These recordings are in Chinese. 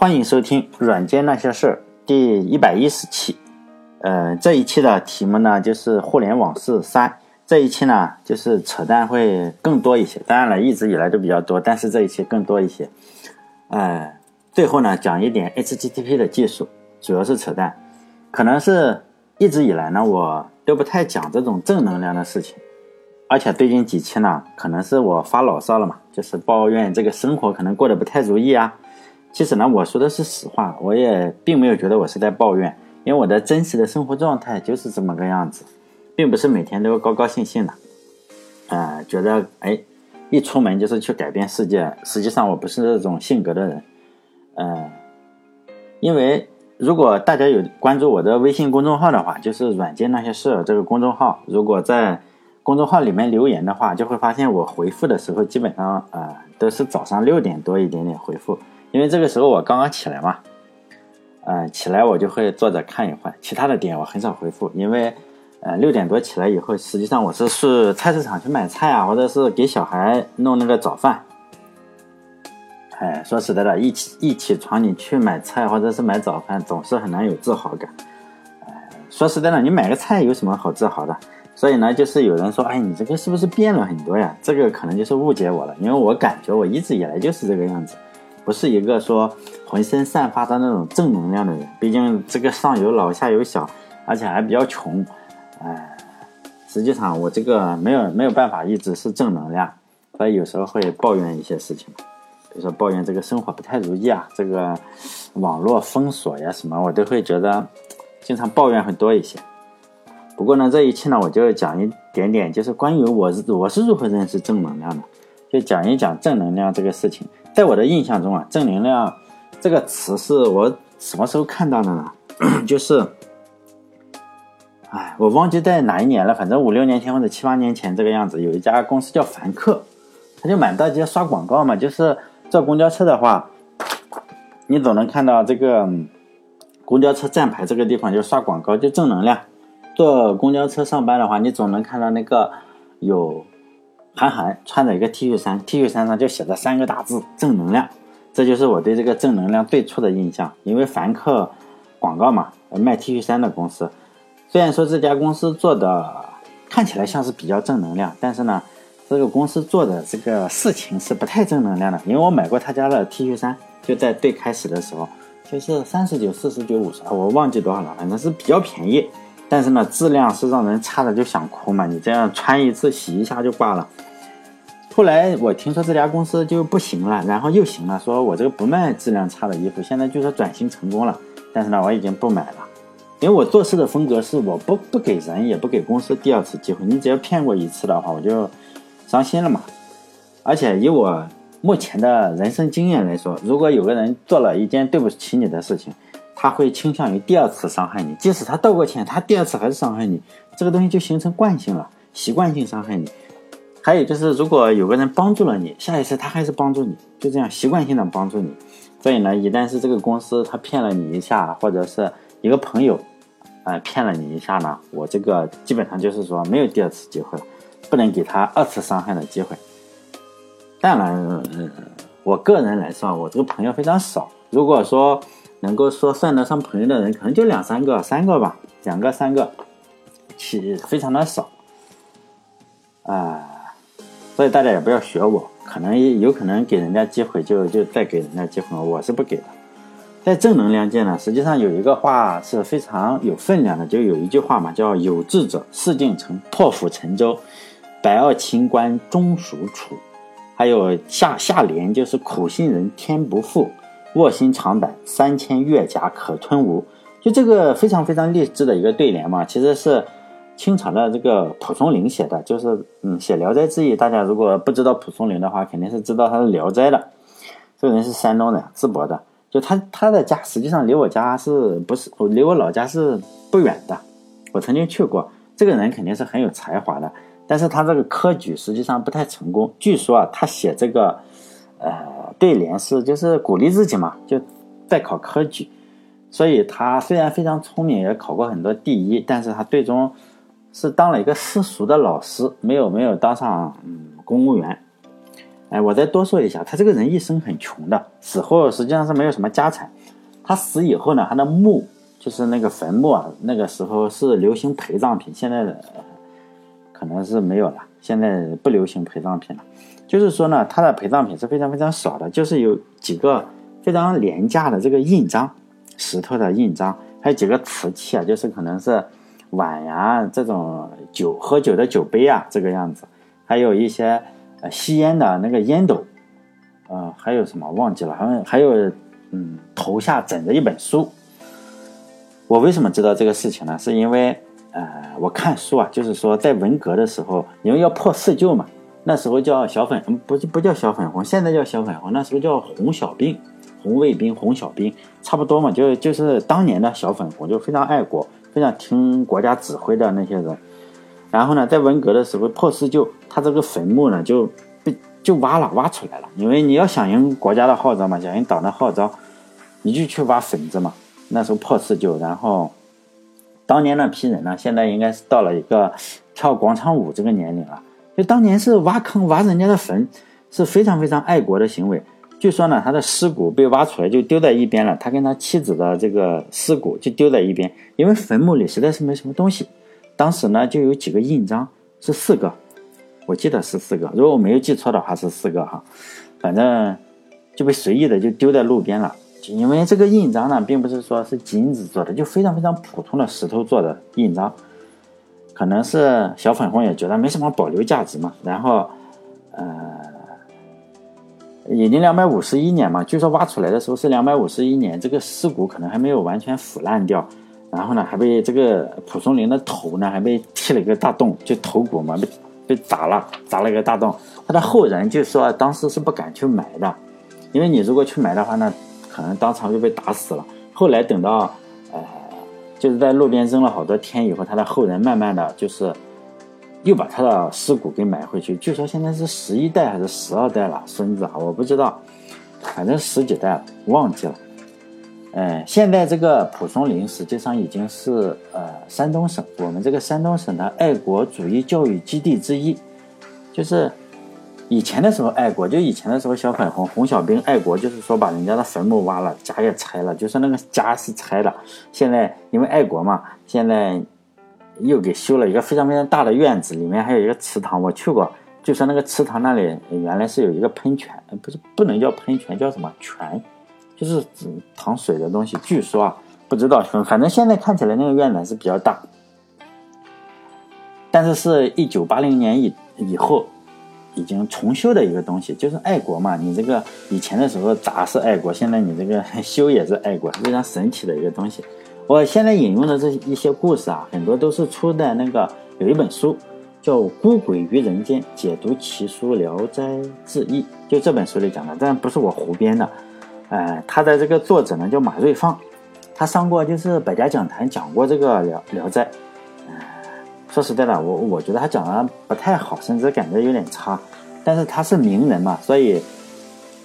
欢迎收听《软件那些事》第一百一十期。呃，这一期的题目呢就是互联网是三。这一期呢就是扯淡会更多一些，当然了，一直以来都比较多，但是这一期更多一些。呃，最后呢讲一点 HTTP 的技术，主要是扯淡。可能是一直以来呢我都不太讲这种正能量的事情，而且最近几期呢可能是我发牢骚了嘛，就是抱怨这个生活可能过得不太如意啊。其实呢，我说的是实话，我也并没有觉得我是在抱怨，因为我的真实的生活状态就是这么个样子，并不是每天都高高兴兴的，呃，觉得哎，一出门就是去改变世界。实际上我不是这种性格的人，呃，因为如果大家有关注我的微信公众号的话，就是“软件那些事”这个公众号，如果在公众号里面留言的话，就会发现我回复的时候基本上呃都是早上六点多一点点回复。因为这个时候我刚刚起来嘛，嗯，起来我就会坐着看一会儿，其他的点我很少回复，因为，呃，六点多起来以后，实际上我是去菜市场去买菜啊，或者是给小孩弄那个早饭。哎，说实在的，一起一起床你去买菜或者是买早饭，总是很难有自豪感。哎，说实在的，你买个菜有什么好自豪的？所以呢，就是有人说，哎，你这个是不是变了很多呀？这个可能就是误解我了，因为我感觉我一直以来就是这个样子。不是一个说浑身散发的那种正能量的人，毕竟这个上有老下有小，而且还比较穷，哎，实际上我这个没有没有办法一直是正能量，所以有时候会抱怨一些事情，比如说抱怨这个生活不太如意啊，这个网络封锁呀什么，我都会觉得经常抱怨会多一些。不过呢，这一期呢，我就讲一点点，就是关于我是我是如何认识正能量的，就讲一讲正能量这个事情。在我的印象中啊，正能量这个词是我什么时候看到的呢？就是，哎，我忘记在哪一年了，反正五六年前或者七八年前这个样子，有一家公司叫凡客，他就满大街刷广告嘛，就是坐公交车的话，你总能看到这个公交车站牌这个地方就刷广告，就正能量。坐公交车上班的话，你总能看到那个有。韩寒穿着一个 T 恤衫，T 恤衫上就写着三个大字“正能量”，这就是我对这个正能量最初的印象。因为凡客广告嘛，卖 T 恤衫的公司，虽然说这家公司做的看起来像是比较正能量，但是呢，这个公司做的这个事情是不太正能量的。因为我买过他家的 T 恤衫，就在最开始的时候，就是三十九、四十九、五十，我忘记多少了，反正是比较便宜。但是呢，质量是让人差的就想哭嘛！你这样穿一次洗一下就挂了。后来我听说这家公司就不行了，然后又行了，说我这个不卖质量差的衣服，现在就说转型成功了。但是呢，我已经不买了，因为我做事的风格是我不不给人也不给公司第二次机会。你只要骗过一次的话，我就伤心了嘛。而且以我目前的人生经验来说，如果有个人做了一件对不起你的事情，他会倾向于第二次伤害你，即使他道过歉，他第二次还是伤害你，这个东西就形成惯性了，习惯性伤害你。还有就是，如果有个人帮助了你，下一次他还是帮助你，就这样习惯性的帮助你。所以呢，一旦是这个公司他骗了你一下，或者是一个朋友，呃，骗了你一下呢，我这个基本上就是说没有第二次机会了，不能给他二次伤害的机会。当然，我个人来说，我这个朋友非常少。如果说能够说算得上朋友的人，可能就两三个、三个吧，两个、三个，其实非常的少，啊，所以大家也不要学我，可能有可能给人家机会，就就再给人家机会，我是不给的。在正能量界呢，实际上有一个话是非常有分量的，就有一句话嘛，叫“有志者事竟成，破釜沉舟，百二秦关终属楚”，还有下下联就是“苦心人天不负”。卧薪尝胆，三千越甲可吞吴。就这个非常非常励志的一个对联嘛，其实是清朝的这个蒲松龄写的，就是嗯写《聊斋志异》。大家如果不知道蒲松龄的话，肯定是知道他是《聊斋》的。这个人是山东的淄博的，就他他的家实际上离我家是不是离我老家是不远的。我曾经去过，这个人肯定是很有才华的，但是他这个科举实际上不太成功。据说啊，他写这个。呃，对联是就是鼓励自己嘛，就在考科举，所以他虽然非常聪明，也考过很多第一，但是他最终是当了一个私塾的老师，没有没有当上嗯公务员。哎，我再多说一下，他这个人一生很穷的，死后实际上是没有什么家产。他死以后呢，他的墓就是那个坟墓啊，那个时候是流行陪葬品，现在的可能是没有了，现在不流行陪葬品了。就是说呢，他的陪葬品是非常非常少的，就是有几个非常廉价的这个印章，石头的印章，还有几个瓷器啊，就是可能是碗呀这种酒喝酒的酒杯啊这个样子，还有一些呃吸烟的那个烟斗，呃还有什么忘记了，好像还有嗯头下枕着一本书。我为什么知道这个事情呢？是因为呃我看书啊，就是说在文革的时候，因为要破四旧嘛。那时候叫小粉，不不叫小粉红，现在叫小粉红。那时候叫红小兵、红卫兵、红小兵，差不多嘛，就就是当年的小粉红，就非常爱国、非常听国家指挥的那些人。然后呢，在文革的时候破四旧，他这个坟墓呢就被就挖了，挖出来了。因为你要响应国家的号召嘛，响应党的号召，你就去挖坟子嘛。那时候破四旧，然后当年那批人呢，现在应该是到了一个跳广场舞这个年龄了。就当年是挖坑挖人家的坟，是非常非常爱国的行为。据说呢，他的尸骨被挖出来就丢在一边了，他跟他妻子的这个尸骨就丢在一边，因为坟墓里实在是没什么东西。当时呢，就有几个印章，是四个，我记得是四个，如果我没有记错的话是四个哈，反正就被随意的就丢在路边了。因为这个印章呢，并不是说是金子做的，就非常非常普通的石头做的印章。可能是小粉红也觉得没什么保留价值嘛，然后，呃，已经两百五十一年嘛，据说挖出来的时候是两百五十一年，这个尸骨可能还没有完全腐烂掉，然后呢，还被这个蒲松龄的头呢还被踢了一个大洞，就头骨嘛被被砸了，砸了一个大洞。他的后人就说当时是不敢去埋的，因为你如果去埋的话呢，可能当场就被打死了。后来等到。呃就是在路边扔了好多天以后，他的后人慢慢的就是又把他的尸骨给埋回去。据说现在是十一代还是十二代了，孙子啊，我不知道，反正十几代了，忘记了。嗯，现在这个蒲松龄实际上已经是呃山东省我们这个山东省的爱国主义教育基地之一，就是。以前的时候爱国，就以前的时候小粉红红小兵爱国，就是说把人家的坟墓挖了，家也拆了，就是那个家是拆的。现在因为爱国嘛，现在又给修了一个非常非常大的院子，里面还有一个祠堂，我去过，就说那个祠堂那里原来是有一个喷泉，不是不能叫喷泉，叫什么泉，就是淌水的东西。据说啊，不知道，反正现在看起来那个院子是比较大，但是是一九八零年以以后。已经重修的一个东西，就是爱国嘛。你这个以前的时候砸是爱国，现在你这个修也是爱国，非常神奇的一个东西。我现在引用的这一些故事啊，很多都是出的那个有一本书叫《孤鬼于人间》，解读奇书《聊斋志异》，就这本书里讲的，但不是我胡编的。呃，他的这个作者呢叫马瑞芳，他上过就是百家讲坛讲过这个聊聊斋。说实在的，我我觉得他讲的不太好，甚至感觉有点差。但是他是名人嘛，所以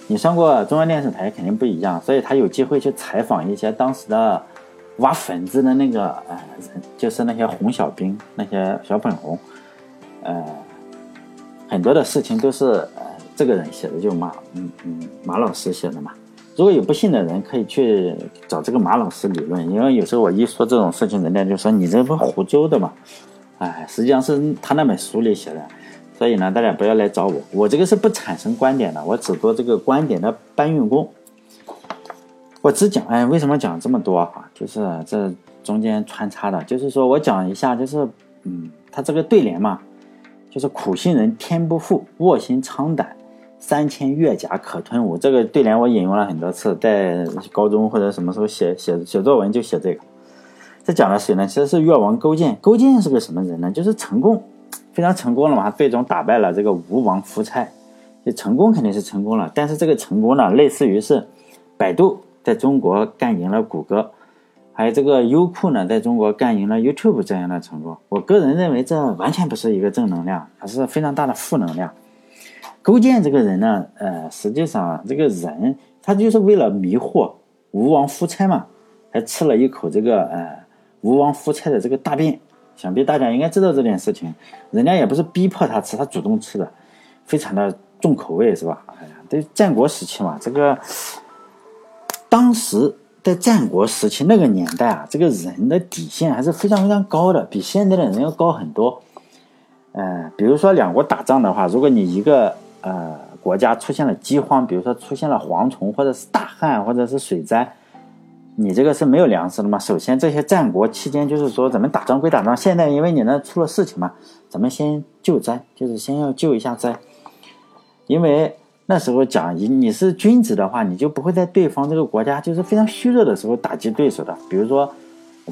你上过中央电视台肯定不一样，所以他有机会去采访一些当时的挖坟子的那个呃，就是那些红小兵、那些小粉红，呃，很多的事情都是呃这个人写的，就马嗯嗯马老师写的嘛。如果有不信的人，可以去找这个马老师理论，因为有时候我一说这种事情，人家就说你这不是胡诌的嘛。哎，实际上是他那本书里写的，所以呢，大家不要来找我，我这个是不产生观点的，我只做这个观点的搬运工。我只讲，哎，为什么讲这么多哈？就是这中间穿插的，就是说我讲一下，就是嗯，他这个对联嘛，就是苦心人天不负，卧薪尝胆，三千越甲可吞吴。这个对联我引用了很多次，在高中或者什么时候写写写作文就写这个。这讲的谁呢？其实是越王勾践。勾践是个什么人呢？就是成功，非常成功了嘛。最终打败了这个吴王夫差，就成功肯定是成功了。但是这个成功呢，类似于是百度在中国干赢了谷歌，还有这个优酷呢，在中国干赢了 YouTube 这样的成功。我个人认为这完全不是一个正能量，而是非常大的负能量。勾践这个人呢，呃，实际上这个人他就是为了迷惑吴王夫差嘛，还吃了一口这个呃。吴王夫差的这个大便，想必大家应该知道这件事情。人家也不是逼迫他吃，他主动吃的，非常的重口味是吧？哎呀，对战国时期嘛，这个当时在战国时期那个年代啊，这个人的底线还是非常非常高的，比现在的人要高很多。呃，比如说两国打仗的话，如果你一个呃国家出现了饥荒，比如说出现了蝗虫，或者是大旱，或者是水灾，你这个是没有粮食的嘛？首先，这些战国期间就是说咱们打仗归打仗，现在因为你那出了事情嘛，咱们先救灾，就是先要救一下灾。因为那时候讲你你是君子的话，你就不会在对方这个国家就是非常虚弱的时候打击对手的。比如说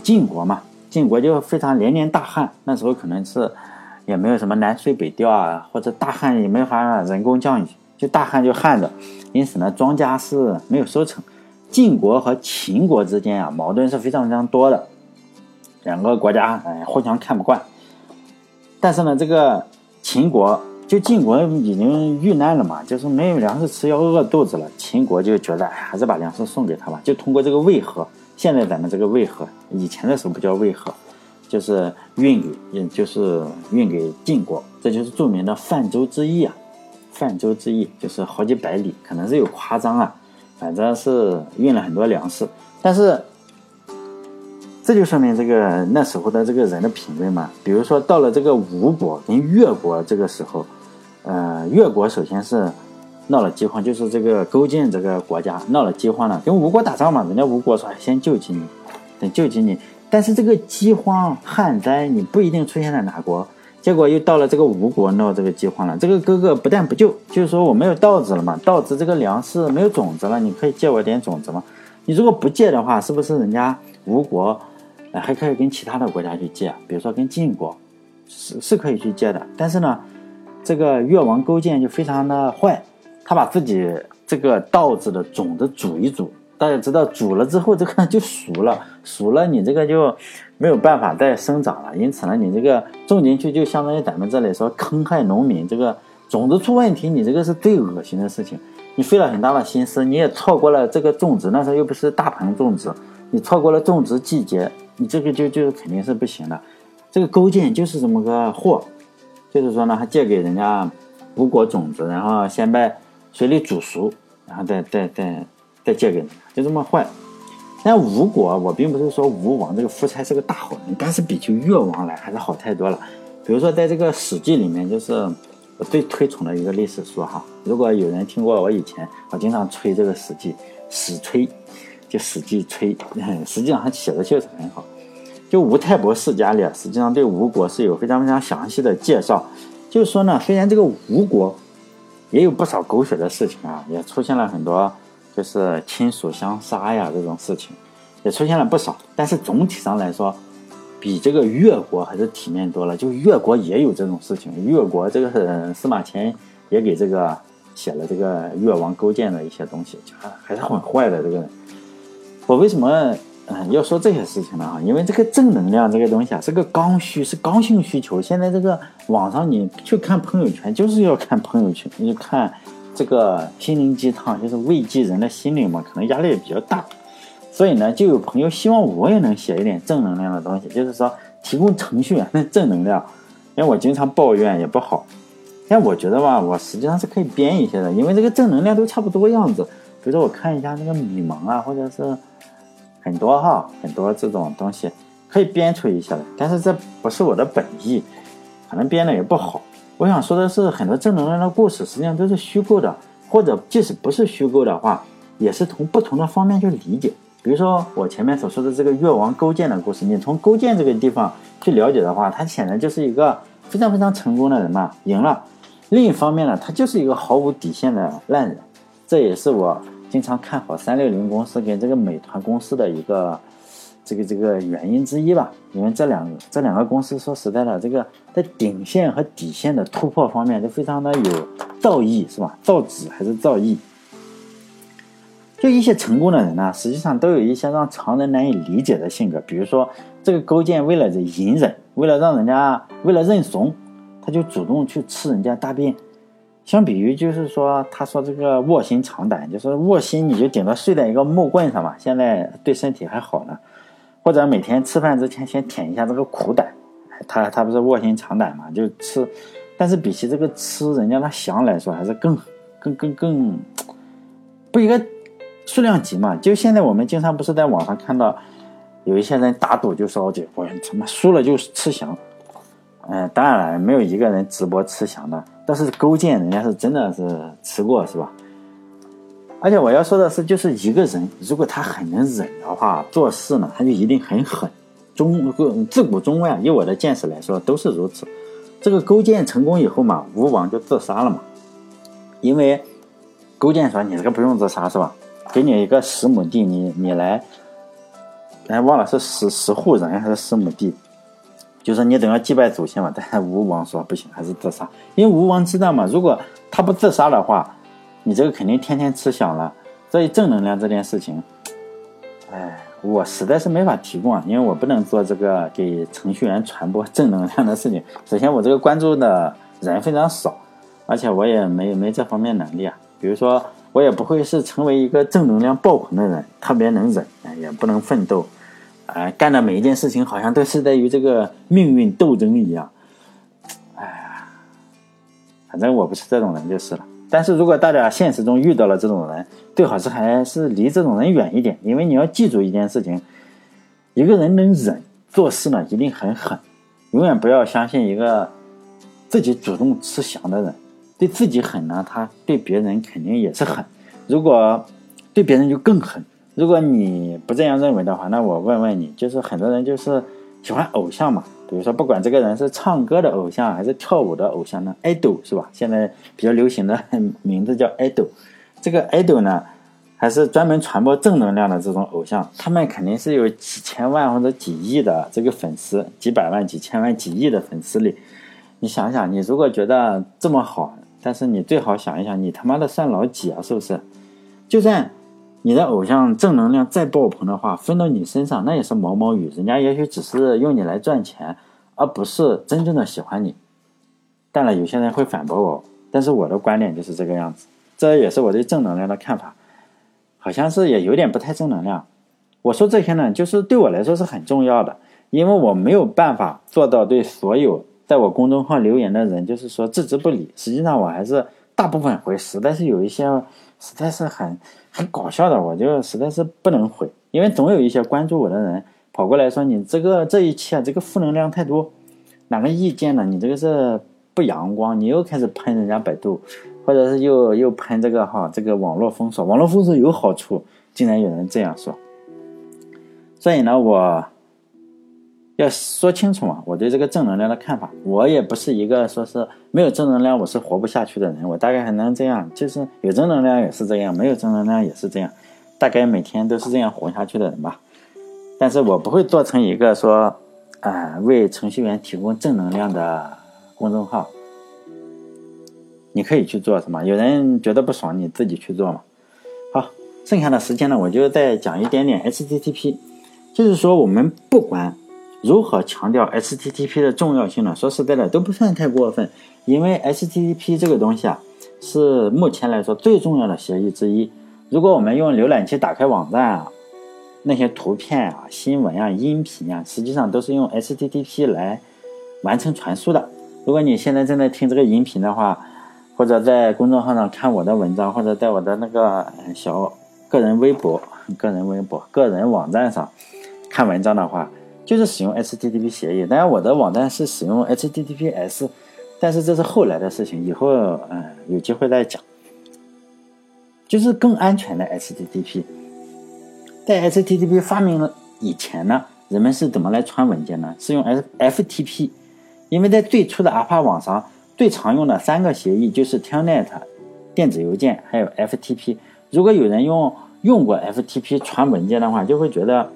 晋国嘛，晋国就非常连年大旱，那时候可能是。也没有什么南水北调啊，或者大旱也没法人工降雨，就大旱就旱着，因此呢，庄稼是没有收成。晋国和秦国之间啊，矛盾是非常非常多的，两个国家哎互相看不惯。但是呢，这个秦国就晋国已经遇难了嘛，就是没有粮食吃，要饿肚子了。秦国就觉得还是把粮食送给他吧，就通过这个渭河，现在咱们这个渭河，以前的时候不叫渭河。就是运给，也就是运给晋国，这就是著名的泛舟之役啊。泛舟之役就是好几百里，可能是有夸张啊，反正是运了很多粮食。但是这就说明这个那时候的这个人的品味嘛。比如说到了这个吴国跟越国这个时候，呃，越国首先是闹了饥荒，就是这个勾践这个国家闹了饥荒了，跟吴国打仗嘛，人家吴国说先救济你，等救济你。但是这个饥荒旱灾，你不一定出现在哪国，结果又到了这个吴国闹这个饥荒了。这个哥哥不但不救，就是说我没有稻子了嘛，稻子这个粮食没有种子了，你可以借我点种子吗？你如果不借的话，是不是人家吴国还可以跟其他的国家去借？比如说跟晋国，是是可以去借的。但是呢，这个越王勾践就非常的坏，他把自己这个稻子的种子煮一煮。大家知道煮了之后，这个就熟了，熟了你这个就没有办法再生长了。因此呢，你这个种进去就相当于咱们这里说坑害农民，这个种子出问题，你这个是最恶心的事情。你费了很大的心思，你也错过了这个种植，那时候又不是大棚种植，你错过了种植季节，你这个就就肯定是不行的。这个勾践就是这么个货，就是说呢，他借给人家吴国种子，然后先把水里煮熟，然后再再再。再借给你，就这么坏。但吴国，我并不是说吴王这个夫差是个大好人，但是比起越王来还是好太多了。比如说，在这个《史记》里面，就是我最推崇的一个历史书哈。如果有人听过我以前，我经常吹这个《史记》，史吹，就《史记》吹，实际上他写的确实很好。就吴太伯世家里，实际上对吴国是有非常非常详细的介绍。就是说呢，虽然这个吴国也有不少狗血的事情啊，也出现了很多。就是亲属相杀呀，这种事情也出现了不少，但是总体上来说，比这个越国还是体面多了。就越国也有这种事情，越国这个司马迁也给这个写了这个越王勾践的一些东西，还还是很坏的这个。我为什么嗯要说这些事情呢？哈，因为这个正能量这个东西啊，是个刚需，是刚性需求。现在这个网上你去看朋友圈，就是要看朋友圈，你看。这个心灵鸡汤就是慰藉人的心灵嘛，可能压力也比较大，所以呢，就有朋友希望我也能写一点正能量的东西，就是说提供程序员的正能量。因为我经常抱怨也不好，但我觉得吧，我实际上是可以编一些的，因为这个正能量都差不多样子。比如说我看一下那个米蒙啊，或者是很多哈，很多这种东西可以编出一些来，但是这不是我的本意，可能编的也不好。我想说的是，很多正能量的故事实际上都是虚构的，或者即使不是虚构的话，也是从不同的方面去理解。比如说我前面所说的这个越王勾践的故事，你从勾践这个地方去了解的话，他显然就是一个非常非常成功的人嘛，赢了。另一方面呢，他就是一个毫无底线的烂人，这也是我经常看好三六零公司跟这个美团公司的一个。这个这个原因之一吧，因为这两这两个公司说实在的，这个在顶线和底线的突破方面都非常的有造诣，是吧？造纸还是造诣？就一些成功的人呢，实际上都有一些让常人难以理解的性格。比如说，这个勾践为了这隐忍，为了让人家为了认怂，他就主动去吃人家大便。相比于就是说，他说这个卧薪尝胆，就是卧薪你就顶多睡在一个木棍上嘛，现在对身体还好呢。或者每天吃饭之前先舔一下这个苦胆，他他不是卧薪尝胆嘛，就吃。但是比起这个吃人家的翔来说，还是更更更更不一个数量级嘛。就现在我们经常不是在网上看到有一些人打赌，就说这我他妈输了就吃翔。嗯，当然了，没有一个人直播吃翔的，但是勾践人家是真的是吃过，是吧？而且我要说的是，就是一个人如果他很能忍的话，做事呢他就一定很狠。中自古中外，以我的见识来说都是如此。这个勾践成功以后嘛，吴王就自杀了嘛，因为勾践说：“你这个不用自杀是吧？给你一个十亩地，你你来，哎忘了是十十户人还是十亩地。”就是你等要祭拜祖先嘛，但是吴王说不行，还是自杀。因为吴王知道嘛，如果他不自杀的话，你这个肯定天天吃香了。所以正能量这件事情，哎，我实在是没法提供啊，因为我不能做这个给程序员传播正能量的事情。首先，我这个关注的人非常少，而且我也没没这方面能力啊。比如说，我也不会是成为一个正能量爆棚的人，特别能忍，也不能奋斗。哎，干的每一件事情好像都是在与这个命运斗争一样。哎呀，反正我不是这种人就是了。但是如果大家现实中遇到了这种人，最好是还是离这种人远一点，因为你要记住一件事情：一个人能忍，做事呢一定很狠。永远不要相信一个自己主动吃翔的人，对自己狠呢，他对别人肯定也是狠。如果对别人就更狠。如果你不这样认为的话，那我问问你，就是很多人就是喜欢偶像嘛，比如说不管这个人是唱歌的偶像还是跳舞的偶像呢，idol 是吧？现在比较流行的名字叫 idol，这个 idol 呢，还是专门传播正能量的这种偶像，他们肯定是有几千万或者几亿的这个粉丝，几百万、几千万、几亿的粉丝里，你想想，你如果觉得这么好，但是你最好想一想，你他妈的算老几啊？是不是？就算。你的偶像正能量再爆棚的话，分到你身上那也是毛毛雨。人家也许只是用你来赚钱，而不是真正的喜欢你。当然，有些人会反驳我，但是我的观点就是这个样子。这也是我对正能量的看法，好像是也有点不太正能量。我说这些呢，就是对我来说是很重要的，因为我没有办法做到对所有在我公众号留言的人，就是说置之不理。实际上，我还是大部分回，实在是有一些，实在是很。很搞笑的，我就实在是不能回，因为总有一些关注我的人跑过来说：“你这个这一期啊，这个负能量太多，哪个意见呢？你这个是不阳光，你又开始喷人家百度，或者是又又喷这个哈，这个网络封锁，网络封锁有好处，竟然有人这样说。所以呢，我。”要说清楚嘛，我对这个正能量的看法，我也不是一个说是没有正能量我是活不下去的人，我大概还能这样，就是有正能量也是这样，没有正能量也是这样，大概每天都是这样活下去的人吧。但是我不会做成一个说，啊，为程序员提供正能量的公众号。你可以去做什么？有人觉得不爽，你自己去做嘛。好，剩下的时间呢，我就再讲一点点 HTTP，就是说我们不管。如何强调 HTTP 的重要性呢？说实在的，都不算太过分，因为 HTTP 这个东西啊，是目前来说最重要的协议之一。如果我们用浏览器打开网站啊，那些图片啊、新闻啊、音频啊，实际上都是用 HTTP 来完成传输的。如果你现在正在听这个音频的话，或者在公众号上看我的文章，或者在我的那个小个人微博、个人微博、个人网站上看文章的话，就是使用 HTTP 协议，当然我的网站是使用 HTTPS，但是这是后来的事情，以后嗯有机会再讲。就是更安全的 HTTP，在 HTTP 发明了以前呢，人们是怎么来传文件呢？是用 FTP，因为在最初的阿帕网上最常用的三个协议就是 Telnet 电子邮件，还有 FTP。如果有人用用过 FTP 传文件的话，就会觉得。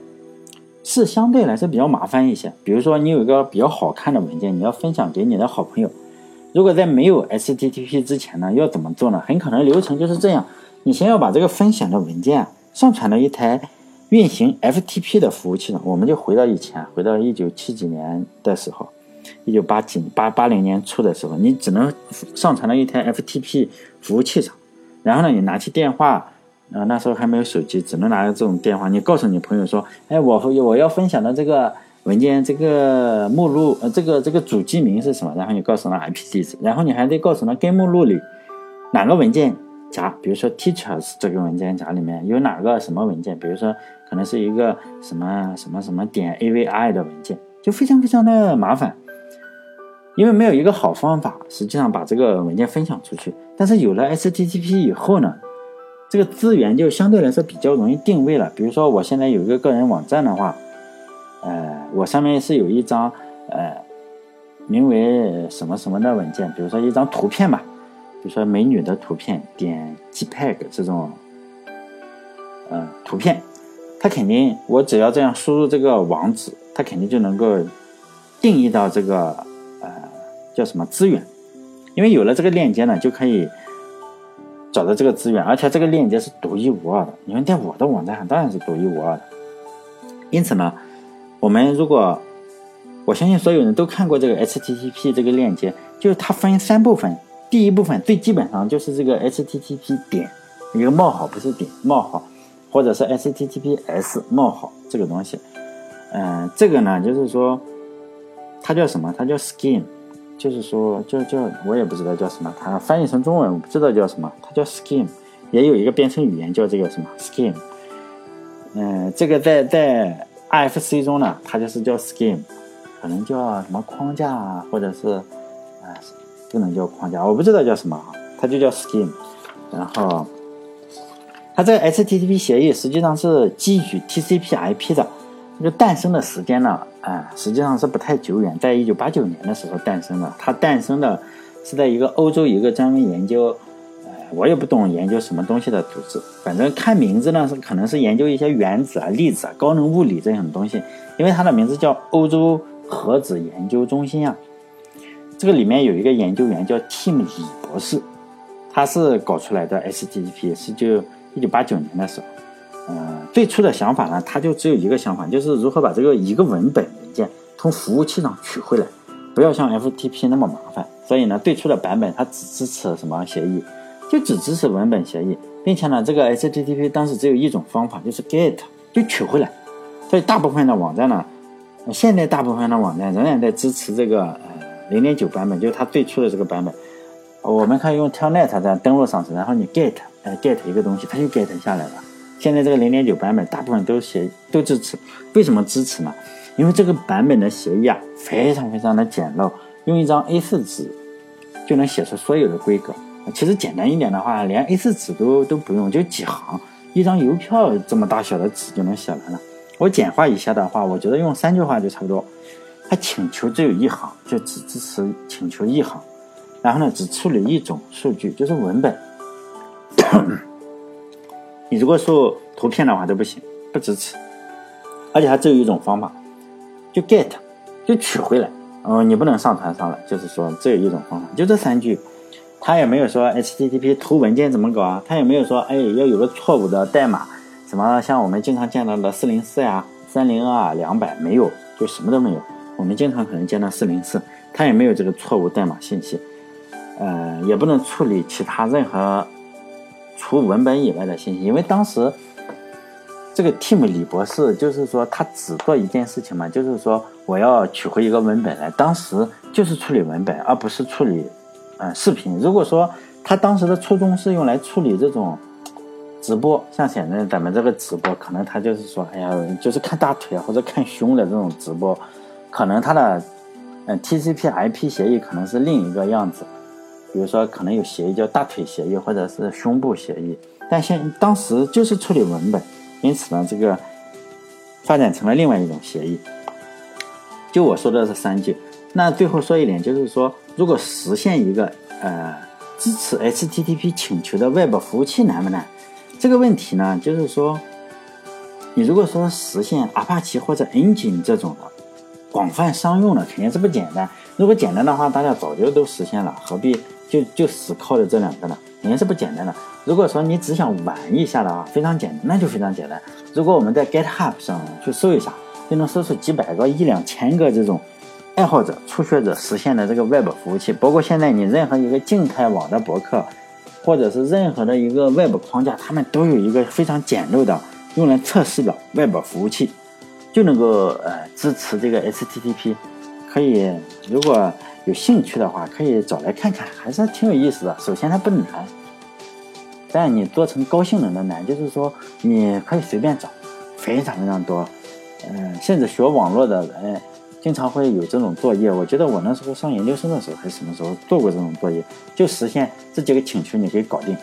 是相对来说比较麻烦一些。比如说，你有一个比较好看的文件，你要分享给你的好朋友。如果在没有 HTTP 之前呢，要怎么做呢？很可能流程就是这样：你先要把这个分享的文件上传到一台运行 FTP 的服务器上。我们就回到以前，回到一九七几年的时候，一九八几八八零年初的时候，你只能上传到一台 FTP 服务器上。然后呢，你拿起电话。啊，那时候还没有手机，只能拿着这种电话。你告诉你朋友说：“哎，我我要分享的这个文件这个目录，呃，这个这个主机名是什么？然后你告诉他 IP 地址，然后你还得告诉他该目录里哪个文件夹，比如说 Teachers 这个文件夹里面有哪个什么文件，比如说可能是一个什么什么什么点 AVI 的文件，就非常非常的麻烦，因为没有一个好方法，实际上把这个文件分享出去。但是有了 STTP 以后呢，这个资源就相对来说比较容易定位了。比如说我现在有一个个人网站的话。呃，我上面是有一张呃，名为什么什么的文件，比如说一张图片吧，比如说美女的图片，点 JPEG 这种，呃，图片，它肯定我只要这样输入这个网址，它肯定就能够定义到这个呃叫什么资源，因为有了这个链接呢，就可以找到这个资源，而且这个链接是独一无二的，你们在我的网站上当然是独一无二的，因此呢。我们如果，我相信所有人都看过这个 HTTP 这个链接，就是它分三部分。第一部分最基本上就是这个 HTTP 点一个冒号，不是点冒号，或者是 HTTPS 冒号这个东西。嗯，这个呢就是说，它叫什么？它叫 Scheme，就是说叫叫我也不知道叫什么，它翻译成中文我不知道叫什么，它叫 Scheme，也有一个编程语言叫这个什么 Scheme。嗯，这个在在。IFC 中呢，它就是叫 scheme，可能叫什么框架啊，或者是，啊，不能叫框架，我不知道叫什么啊，它就叫 scheme。然后，它这个 HTTP 协议实际上是基于 TCP/IP 的，这个诞生的时间呢，啊，实际上是不太久远，在一九八九年的时候诞生的。它诞生的是在一个欧洲一个专门研究。我也不懂研究什么东西的组织，反正看名字呢是可能是研究一些原子啊、粒子啊、高能物理这种东西，因为它的名字叫欧洲核子研究中心啊。这个里面有一个研究员叫 Tim 李博士，他是搞出来的 HTTP，是就一九八九年的时候。嗯，最初的想法呢，他就只有一个想法，就是如何把这个一个文本文件从服务器上取回来，不要像 FTP 那么麻烦。所以呢，最初的版本它只支持什么协议？就只支持文本协议，并且呢，这个 HTTP 当时只有一种方法，就是 GET 就取回来。所以大部分的网站呢，现在大部分的网站仍然在支持这个呃零点九版本，就是它最初的这个版本。我们可以用 Telnet 这样登录上去，然后你 GET 呃 GET 一个东西，它就 GET 下来了。现在这个零点九版本大部分都写都支持，为什么支持呢？因为这个版本的协议啊非常非常的简陋，用一张 A4 纸就能写出所有的规格。其实简单一点的话，连 A4 纸都都不用，就几行，一张邮票这么大小的纸就能写完了。我简化一下的话，我觉得用三句话就差不多。它请求只有一行，就只支持请求一行，然后呢，只处理一种数据，就是文本。你如果说图片的话都不行，不支持。而且它只有一种方法，就 get，就取回来。嗯，你不能上传上来，就是说只有一种方法，就这三句。他也没有说 HTTP 图文件怎么搞啊？他也没有说，哎，要有个错误的代码，什么像我们经常见到的四零四呀、三零二、两百，没有，就什么都没有。我们经常可能见到四零四，他也没有这个错误代码信息，呃，也不能处理其他任何除文本以外的信息，因为当时这个 Tim 李博士就是说他只做一件事情嘛，就是说我要取回一个文本来，当时就是处理文本，而不是处理。嗯，视频。如果说他当时的初衷是用来处理这种直播，像现在咱们这个直播，可能他就是说，哎呀，就是看大腿或者看胸的这种直播，可能他的嗯 TCP/IP 协议可能是另一个样子。比如说，可能有协议叫大腿协议或者是胸部协议，但现当时就是处理文本，因此呢，这个发展成了另外一种协议。就我说的这三句，那最后说一点，就是说。如果实现一个呃支持 HTTP 请求的 Web 服务器难不难？这个问题呢，就是说，你如果说实现 Apache 或者 Nginx 这种的广泛商用的，肯定是不简单。如果简单的话，大家早就都实现了，何必就就死靠着这两个呢？肯定是不简单的。如果说你只想玩一下的话，非常简单，那就非常简单。如果我们在 GitHub 上去搜一下，就能搜出几百个、一两千个这种。爱好者、初学者实现的这个 Web 服务器，包括现在你任何一个静态网的博客，或者是任何的一个 Web 框架，他们都有一个非常简陋的用来测试的 Web 服务器。就能够呃支持这个 HTTP，可以如果有兴趣的话，可以找来看看，还是挺有意思的。首先它不难，但你做成高性能的难，就是说你可以随便找，非常非常多。嗯，甚至学网络的人经常会有这种作业。我觉得我那时候上研究生的时候还是什么时候做过这种作业，就实现这几个请求你可以搞定。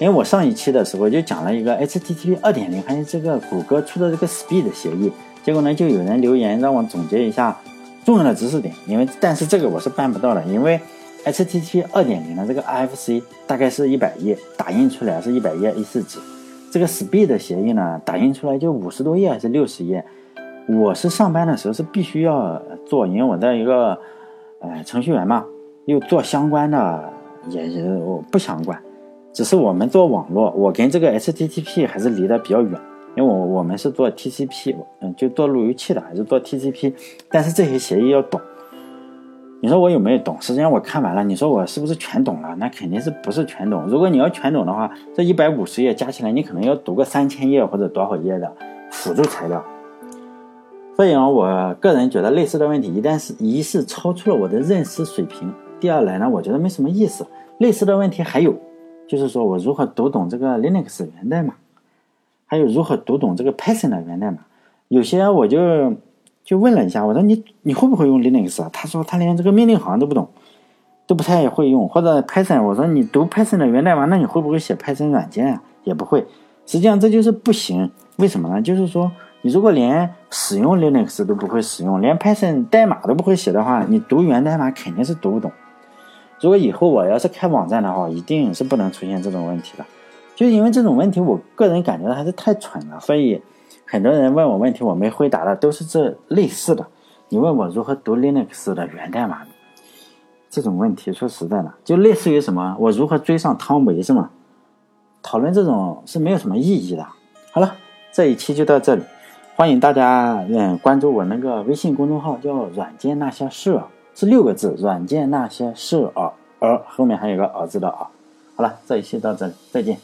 因为我上一期的时候就讲了一个 HTTP 二点零，还有这个谷歌出的这个 Speed 协议，结果呢就有人留言让我总结一下重要的知识点。因为但是这个我是办不到的，因为 HTTP 二点零的这个 RFC 大概是一百页，打印出来是一百页 A4 纸，这个 Speed 协议呢打印出来就五十多页还是六十页。我是上班的时候是必须要做，因为我在一个呃程序员嘛，又做相关的，也也我不想管。只是我们做网络，我跟这个 HTTP 还是离得比较远，因为我我们是做 TCP，嗯，就做路由器的，还是做 TCP。但是这些协议要懂，你说我有没有懂？实际上我看完了，你说我是不是全懂了？那肯定是不是全懂。如果你要全懂的话，这一百五十页加起来，你可能要读个三千页或者多少页的辅助材料。所以啊，我个人觉得类似的问题，一旦是一是超出了我的认识水平，第二来呢，我觉得没什么意思。类似的问题还有。就是说我如何读懂这个 Linux 源代码，还有如何读懂这个 Python 的源代码。有些我就就问了一下，我说你你会不会用 Linux 啊？他说他连这个命令行都不懂，都不太会用。或者 Python，我说你读 Python 的源代码，那你会不会写 Python 软件啊？也不会。实际上这就是不行。为什么呢？就是说你如果连使用 Linux 都不会使用，连 Python 代码都不会写的话，你读源代码肯定是读不懂。如果以后我要是开网站的话，一定是不能出现这种问题的，就因为这种问题，我个人感觉还是太蠢了，所以很多人问我问题，我没回答的都是这类似的。你问我如何读 Linux 的源代码，这种问题说实在的，就类似于什么，我如何追上汤唯是吗？讨论这种是没有什么意义的。好了，这一期就到这里，欢迎大家嗯关注我那个微信公众号，叫软件那些事。是六个字，软件那些事儿，而后面还有个儿字的啊。好了，这一期到这里，再见。